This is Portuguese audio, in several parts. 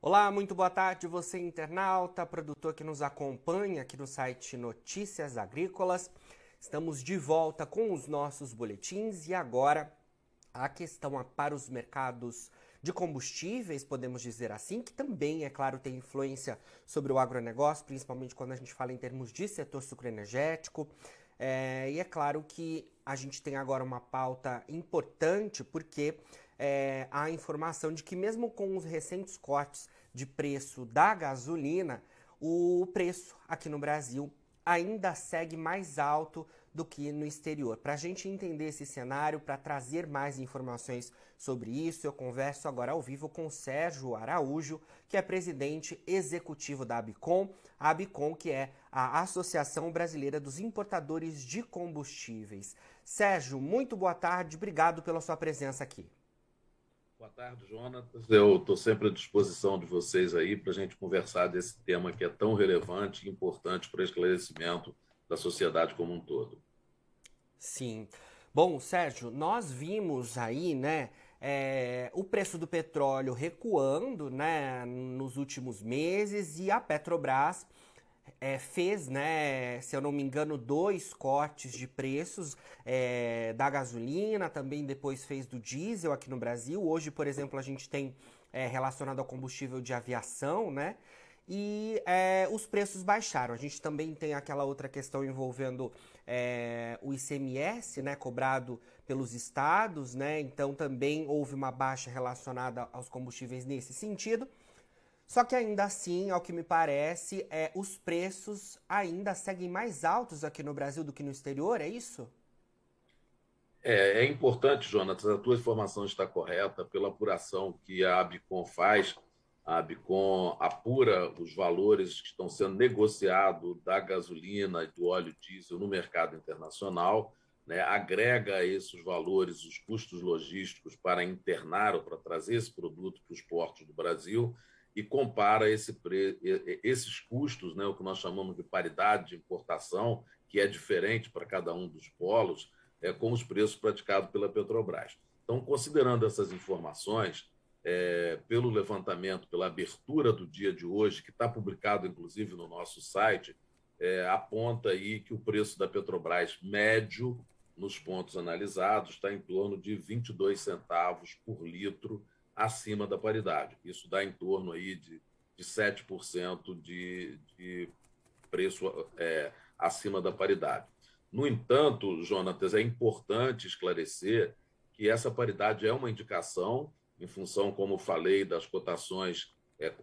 Olá, muito boa tarde, você internauta, produtor que nos acompanha aqui no site Notícias Agrícolas. Estamos de volta com os nossos boletins e agora a questão para os mercados de combustíveis, podemos dizer assim, que também, é claro, tem influência sobre o agronegócio, principalmente quando a gente fala em termos de setor sucroenergético. É, e é claro que a gente tem agora uma pauta importante, porque é, a informação de que, mesmo com os recentes cortes de preço da gasolina, o preço aqui no Brasil ainda segue mais alto do que no exterior. Para a gente entender esse cenário, para trazer mais informações sobre isso, eu converso agora ao vivo com Sérgio Araújo, que é presidente executivo da Abicom, a Abicom que é a Associação Brasileira dos Importadores de Combustíveis. Sérgio, muito boa tarde, obrigado pela sua presença aqui. Boa tarde, Jonatas. Eu estou sempre à disposição de vocês aí para a gente conversar desse tema que é tão relevante e importante para o esclarecimento da sociedade como um todo. Sim. Bom, Sérgio, nós vimos aí, né, é, o preço do petróleo recuando, né, nos últimos meses e a Petrobras é, fez, né, se eu não me engano, dois cortes de preços é, da gasolina, também depois fez do diesel aqui no Brasil. Hoje, por exemplo, a gente tem é, relacionado ao combustível de aviação, né? E é, os preços baixaram. A gente também tem aquela outra questão envolvendo é, o ICMS, né, cobrado pelos estados, né? Então também houve uma baixa relacionada aos combustíveis nesse sentido. Só que ainda assim, ao que me parece, é, os preços ainda seguem mais altos aqui no Brasil do que no exterior, é isso? É, é importante, Jonas, a tua informação está correta pela apuração que a Abicom faz. A Abicom apura os valores que estão sendo negociados da gasolina e do óleo diesel no mercado internacional, né, agrega esses valores os custos logísticos para internar ou para trazer esse produto para os portos do Brasil e compara esse pre... esses custos, né, o que nós chamamos de paridade de importação, que é diferente para cada um dos polos, é, com os preços praticados pela Petrobras. Então, considerando essas informações, é, pelo levantamento, pela abertura do dia de hoje, que está publicado inclusive no nosso site, é, aponta aí que o preço da Petrobras médio nos pontos analisados está em torno de 22 centavos por litro acima da paridade. Isso dá em torno aí de, de 7% de, de preço é, acima da paridade. No entanto, Jonatas, é importante esclarecer que essa paridade é uma indicação, em função, como falei, das cotações é,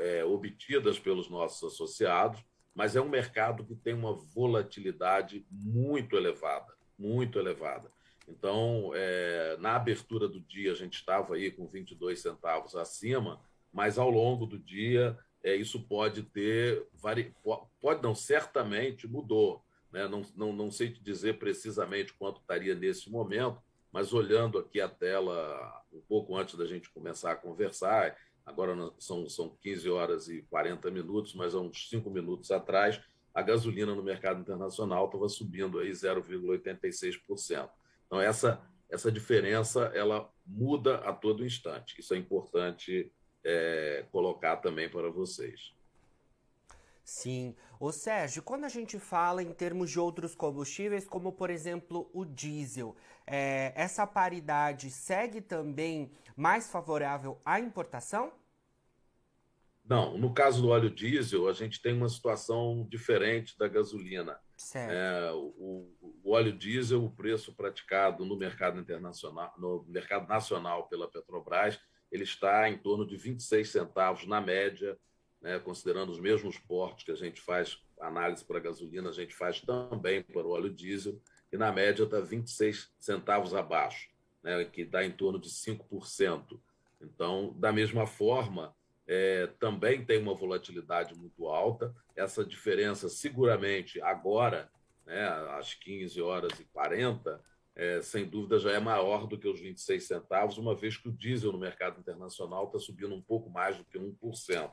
é, obtidas pelos nossos associados, mas é um mercado que tem uma volatilidade muito elevada, muito elevada. Então, é, na abertura do dia, a gente estava aí com 22 centavos acima, mas ao longo do dia, é, isso pode ter. Vari... Pode não, certamente mudou. Né? Não, não, não sei te dizer precisamente quanto estaria nesse momento, mas olhando aqui a tela um pouco antes da gente começar a conversar, agora são, são 15 horas e 40 minutos, mas há uns 5 minutos atrás, a gasolina no mercado internacional estava subindo aí 0,86%. Então, essa, essa diferença ela muda a todo instante. Isso é importante é, colocar também para vocês. Sim. Ô Sérgio, quando a gente fala em termos de outros combustíveis, como por exemplo o diesel, é, essa paridade segue também mais favorável à importação? Não, no caso do óleo diesel, a gente tem uma situação diferente da gasolina. É, o, o, óleo diesel, o preço praticado no mercado internacional, no mercado nacional pela Petrobras, ele está em torno de 26 centavos na média, né, considerando os mesmos portos que a gente faz análise para gasolina, a gente faz também para o óleo diesel, e na média está 26 centavos abaixo, né, que dá em torno de 5%. Então, da mesma forma, é, também tem uma volatilidade muito alta. Essa diferença, seguramente, agora, né, às 15 horas e 40, é, sem dúvida já é maior do que os 26 centavos, uma vez que o diesel no mercado internacional está subindo um pouco mais do que 1%.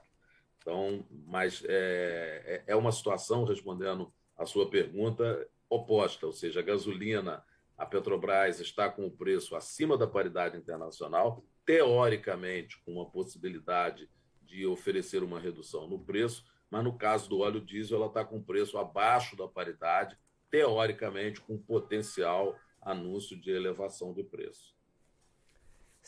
Então, mas é, é, é uma situação, respondendo a sua pergunta, oposta, ou seja, a gasolina, a Petrobras está com o preço acima da paridade internacional, teoricamente, com uma possibilidade de oferecer uma redução no preço, mas no caso do óleo diesel, ela está com preço abaixo da paridade, teoricamente com potencial anúncio de elevação de preço.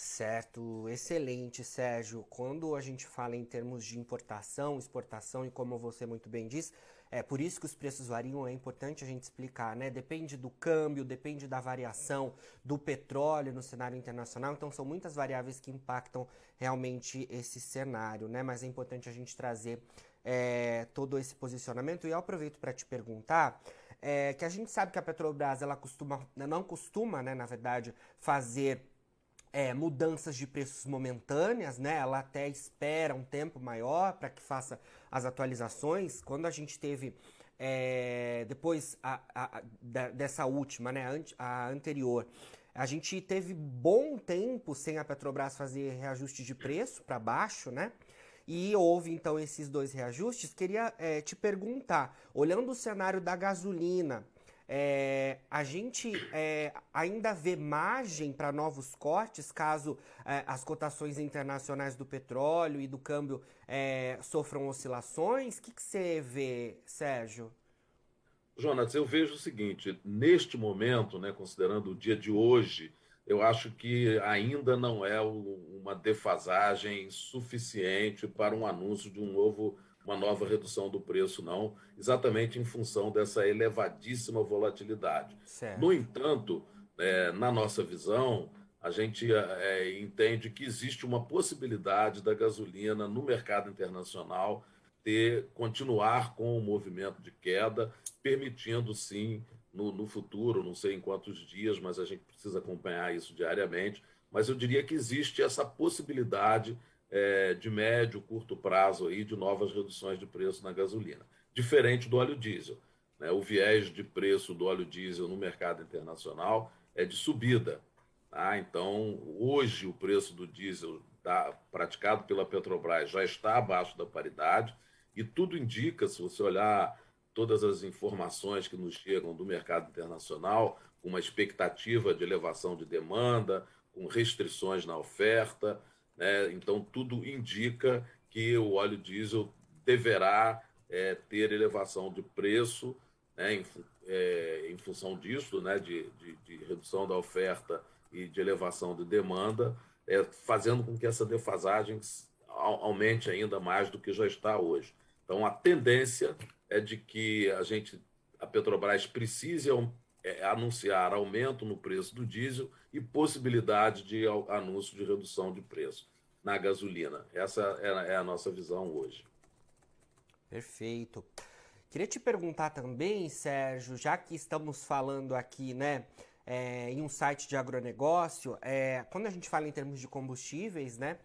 Certo, excelente, Sérgio. Quando a gente fala em termos de importação, exportação e como você muito bem diz, é por isso que os preços variam, é importante a gente explicar, né? Depende do câmbio, depende da variação do petróleo no cenário internacional, então são muitas variáveis que impactam realmente esse cenário, né? Mas é importante a gente trazer é, todo esse posicionamento. E eu aproveito para te perguntar é, que a gente sabe que a Petrobras ela costuma, não costuma, né, na verdade, fazer é, mudanças de preços momentâneas, né? Ela até espera um tempo maior para que faça as atualizações. Quando a gente teve é, depois a, a, a, dessa última, né, a anterior, a gente teve bom tempo sem a Petrobras fazer reajuste de preço para baixo, né? E houve então esses dois reajustes. Queria é, te perguntar, olhando o cenário da gasolina, é, a gente é, ainda vê margem para novos cortes caso é, as cotações internacionais do petróleo e do câmbio é, sofram oscilações? O que, que você vê, Sérgio? Jonas, eu vejo o seguinte: neste momento, né, considerando o dia de hoje, eu acho que ainda não é uma defasagem suficiente para um anúncio de um novo uma nova redução do preço, não, exatamente em função dessa elevadíssima volatilidade. Certo. No entanto, é, na nossa visão, a gente é, entende que existe uma possibilidade da gasolina no mercado internacional ter continuar com o movimento de queda, permitindo sim no, no futuro, não sei em quantos dias, mas a gente precisa acompanhar isso diariamente. Mas eu diria que existe essa possibilidade é, de médio, curto prazo aí de novas reduções de preço na gasolina. Diferente do óleo diesel. Né? O viés de preço do óleo diesel no mercado internacional é de subida. Tá? Então, hoje o preço do diesel praticado pela Petrobras já está abaixo da paridade e tudo indica, se você olhar todas as informações que nos chegam do mercado internacional, com uma expectativa de elevação de demanda, com restrições na oferta, né? Então, tudo indica que o óleo diesel deverá é, ter elevação de preço né, em, é, em, função disso, né, de, de, de, redução da oferta e de elevação de demanda, é, fazendo com que essa defasagem aumente ainda mais do que já está hoje. Então, a tendência é de que a gente, a Petrobras precise é, anunciar aumento no preço do diesel e possibilidade de anúncio de redução de preço na gasolina. Essa é, é a nossa visão hoje. Perfeito. Queria te perguntar também, Sérgio, já que estamos falando aqui, né, é, em um site de agronegócio, é, quando a gente fala em termos de combustíveis, né,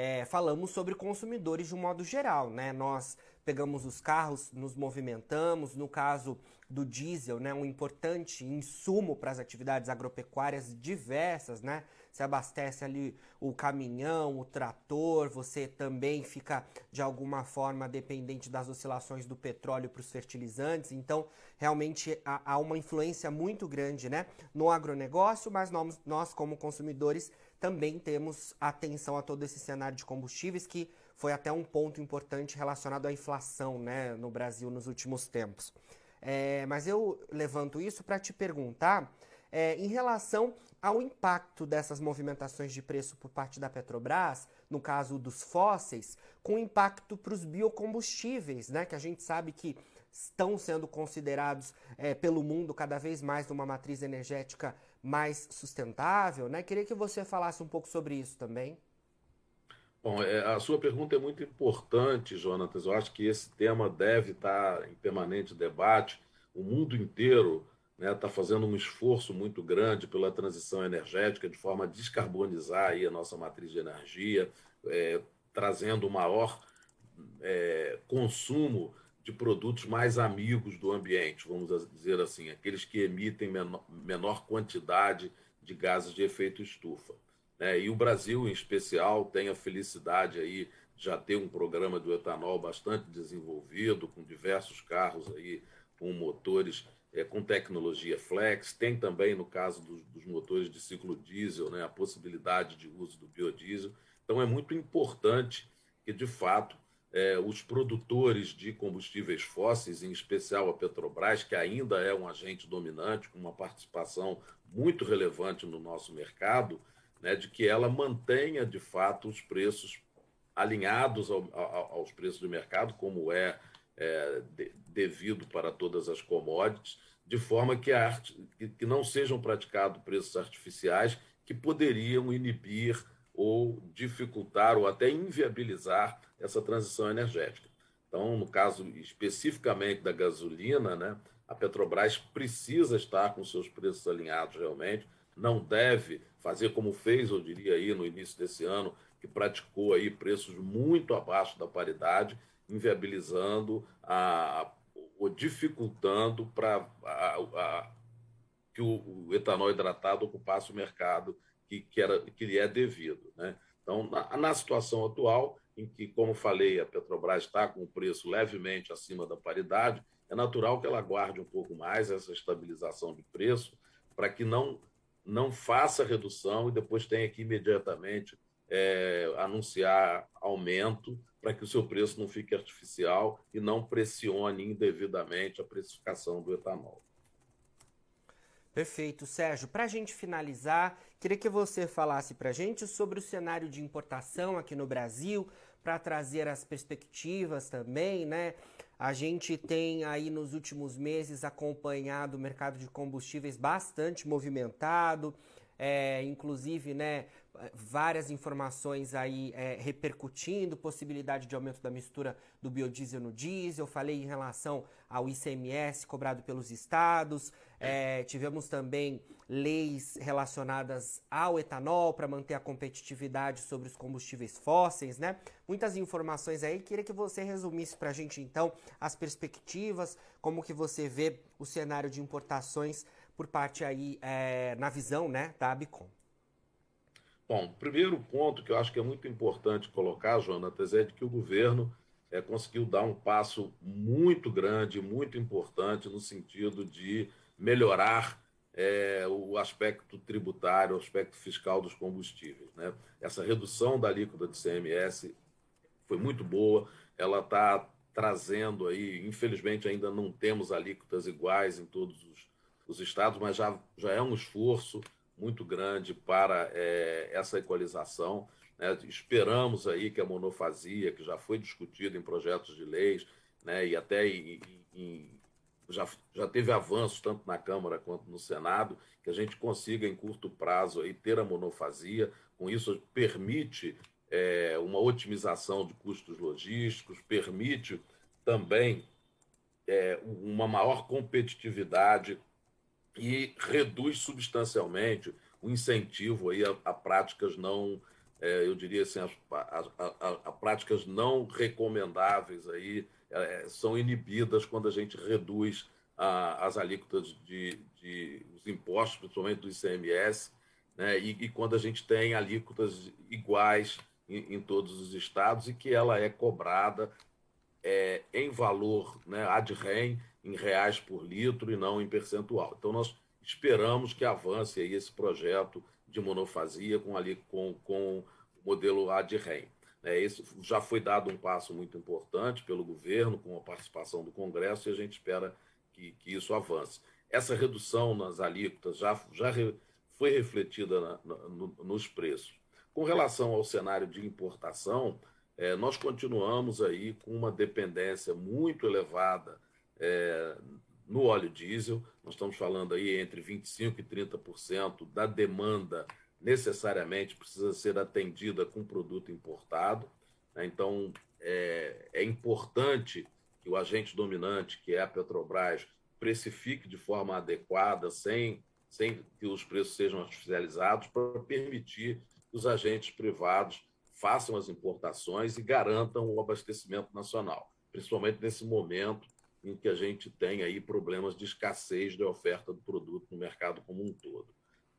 é, falamos sobre consumidores de um modo geral, né? Nós pegamos os carros, nos movimentamos, no caso do diesel, né, um importante insumo para as atividades agropecuárias diversas, né? Você abastece ali o caminhão, o trator, você também fica de alguma forma dependente das oscilações do petróleo para os fertilizantes. Então, realmente há, há, uma influência muito grande, né, no agronegócio, mas nós, nós como consumidores também temos atenção a todo esse cenário de combustíveis que foi até um ponto importante relacionado à inflação né, no Brasil nos últimos tempos. É, mas eu levanto isso para te perguntar é, em relação ao impacto dessas movimentações de preço por parte da Petrobras, no caso dos fósseis, com impacto para os biocombustíveis, né, que a gente sabe que estão sendo considerados é, pelo mundo cada vez mais numa matriz energética mais sustentável. Né? Queria que você falasse um pouco sobre isso também. Bom, é, a sua pergunta é muito importante, Jonatas. Eu acho que esse tema deve estar em permanente debate. O mundo inteiro está né, tá fazendo um esforço muito grande pela transição energética, de forma a descarbonizar aí a nossa matriz de energia, é, trazendo maior é, consumo de produtos mais amigos do ambiente, vamos dizer assim, aqueles que emitem menor, quantidade de gases de efeito estufa. Né? E o Brasil, em especial, tem a felicidade aí já ter um programa do etanol bastante desenvolvido, com diversos carros aí com motores é, com tecnologia flex. Tem também, no caso dos, dos, motores de ciclo diesel, né, a possibilidade de uso do biodiesel. Então, é muito importante que, de fato, é, os produtores de combustíveis fósseis, em especial a Petrobras, que ainda é um agente dominante, com uma participação muito relevante no nosso mercado, né, de que ela mantenha, de fato, os preços alinhados ao, ao, aos preços do mercado, como é, é de, devido para todas as commodities, de forma que, a, que, que não sejam praticados preços artificiais que poderiam inibir ou dificultar ou até inviabilizar essa transição energética. Então, no caso especificamente da gasolina, né, a Petrobras precisa estar com seus preços alinhados realmente, não deve fazer como fez, eu diria aí no início desse ano, que praticou aí preços muito abaixo da paridade, inviabilizando a, ou dificultando para que o, o etanol hidratado ocupasse o mercado que, que, era, que lhe é devido. Né? Então, na, na, situação atual, em que, como falei, a Petrobras está com o preço levemente acima da paridade, é natural que ela guarde um pouco mais essa estabilização de preço para que não, não faça redução e depois tenha que imediatamente é, anunciar aumento para que o seu preço não fique artificial e não pressione indevidamente a precificação do etanol. Perfeito, Sérgio. Para a gente finalizar, queria que você falasse para a gente sobre o cenário de importação aqui no Brasil, para trazer as perspectivas também, né? A gente tem aí nos últimos meses acompanhado o mercado de combustíveis bastante movimentado, é, inclusive, né, várias informações aí é, repercutindo, possibilidade de aumento da mistura do biodiesel no diesel, falei em relação ao ICMS cobrado pelos estados, é, tivemos também leis relacionadas ao etanol para manter a competitividade sobre os combustíveis fósseis, né? Muitas informações aí, queria que você resumisse para a gente então as perspectivas, como que você vê o cenário de importações por parte aí, é, na visão, né, da Abicom. Bom, primeiro ponto que eu acho que é muito importante colocar, Jonatas, é de que o governo é, conseguiu dar um passo muito grande, muito importante no sentido de melhorar é, o aspecto tributário, o aspecto fiscal dos combustíveis. Né? Essa redução da alíquota de CMS foi muito boa, ela está trazendo aí, infelizmente ainda não temos alíquotas iguais em todos os, os estados, mas já, já é um esforço muito grande para é, essa equalização. Né? Esperamos aí que a monofasia, que já foi discutida em projetos de leis, né? e até em, em, já, já teve avanços tanto na Câmara quanto no Senado, que a gente consiga, em curto prazo, aí, ter a monofasia. Com isso, permite é, uma otimização de custos logísticos, permite também é, uma maior competitividade e reduz substancialmente o incentivo aí a, a práticas não, é, eu diria assim, a, a, a, práticas não recomendáveis aí é, são inibidas quando a gente reduz as alíquotas de, de os impostos, principalmente do ICMS, né, e, e, quando a gente tem alíquotas iguais em, em, todos os estados e que ela é cobrada é, em valor né, ad rem em reais por litro e não em percentual. Então, nós esperamos que avance aí esse projeto de monofasia com, ali, com, com o modelo ADREM. É, esse já foi dado um passo muito importante pelo governo, com a participação do Congresso, e a gente espera que, que isso avance. Essa redução nas alíquotas já, já re, foi refletida na, na, no, nos preços. Com relação ao cenário de importação, é, nós continuamos aí com uma dependência muito elevada é, no óleo diesel. Nós estamos falando aí entre 25% e 30% da demanda necessariamente precisa ser atendida com produto importado. Né? Então, é, é importante que o agente dominante, que é a Petrobras, precifique de forma adequada, sem, sem que os preços sejam artificializados, para permitir que os agentes privados façam as importações e garantam o abastecimento nacional, principalmente nesse momento em que a gente tem aí problemas de escassez da oferta do produto no mercado como um todo.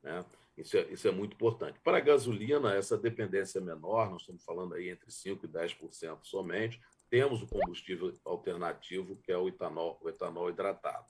Né? Isso, é, isso é muito importante. Para a gasolina, essa dependência é menor, nós estamos falando aí entre 5% e 10% somente. Temos o combustível alternativo, que é o etanol, o etanol hidratado.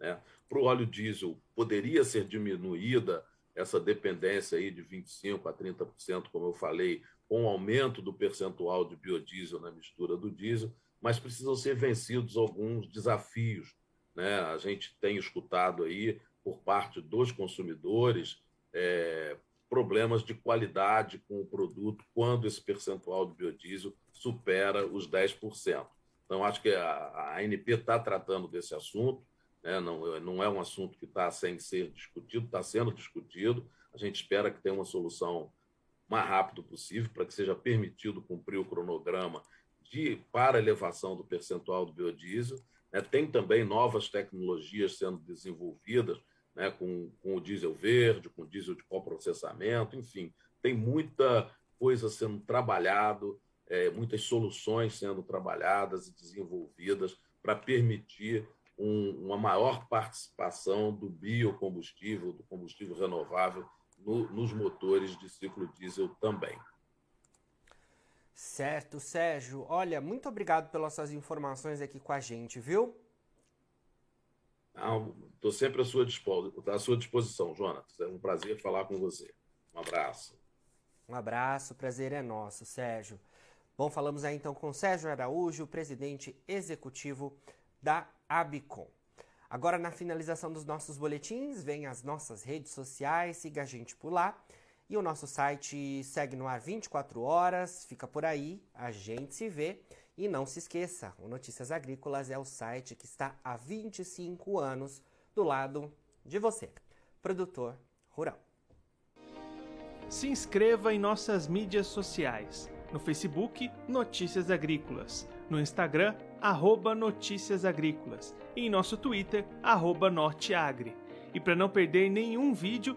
Né? Para o óleo diesel, poderia ser diminuída essa dependência aí de 25% a 30%, como eu falei, com o aumento do percentual de biodiesel na mistura do diesel, mas precisam ser vencidos alguns desafios. Né? A gente tem escutado aí, por parte dos consumidores, é, problemas de qualidade com o produto quando esse percentual de biodiesel supera os 10%. Então, acho que a, a ANP está tratando desse assunto, né? não, não é um assunto que está sem ser discutido, está sendo discutido. A gente espera que tenha uma solução mais rápido possível para que seja permitido cumprir o cronograma de para elevação do percentual do biodiesel. Né? Tem também novas tecnologias sendo desenvolvidas né? com, com o diesel verde, com o diesel de coprocessamento, enfim, tem muita coisa sendo trabalhado, é, muitas soluções sendo trabalhadas e desenvolvidas para permitir um, uma maior participação do biocombustível, do combustível renovável no, nos motores de ciclo diesel também. Certo, Sérgio. Olha, muito obrigado pelas suas informações aqui com a gente, viu? Estou sempre à sua, à sua disposição, Jonas. É um prazer falar com você. Um abraço. Um abraço, prazer é nosso, Sérgio. Bom, falamos aí então com Sérgio Araújo, presidente executivo da Abicom. Agora, na finalização dos nossos boletins, vem as nossas redes sociais, siga a gente por lá. E o nosso site segue no ar 24 horas, fica por aí, a gente se vê. E não se esqueça, o Notícias Agrícolas é o site que está há 25 anos do lado de você, produtor rural. Se inscreva em nossas mídias sociais. No Facebook, Notícias Agrícolas. No Instagram, arroba Notícias Agrícolas e em nosso Twitter, arroba Norteagri. E para não perder nenhum vídeo,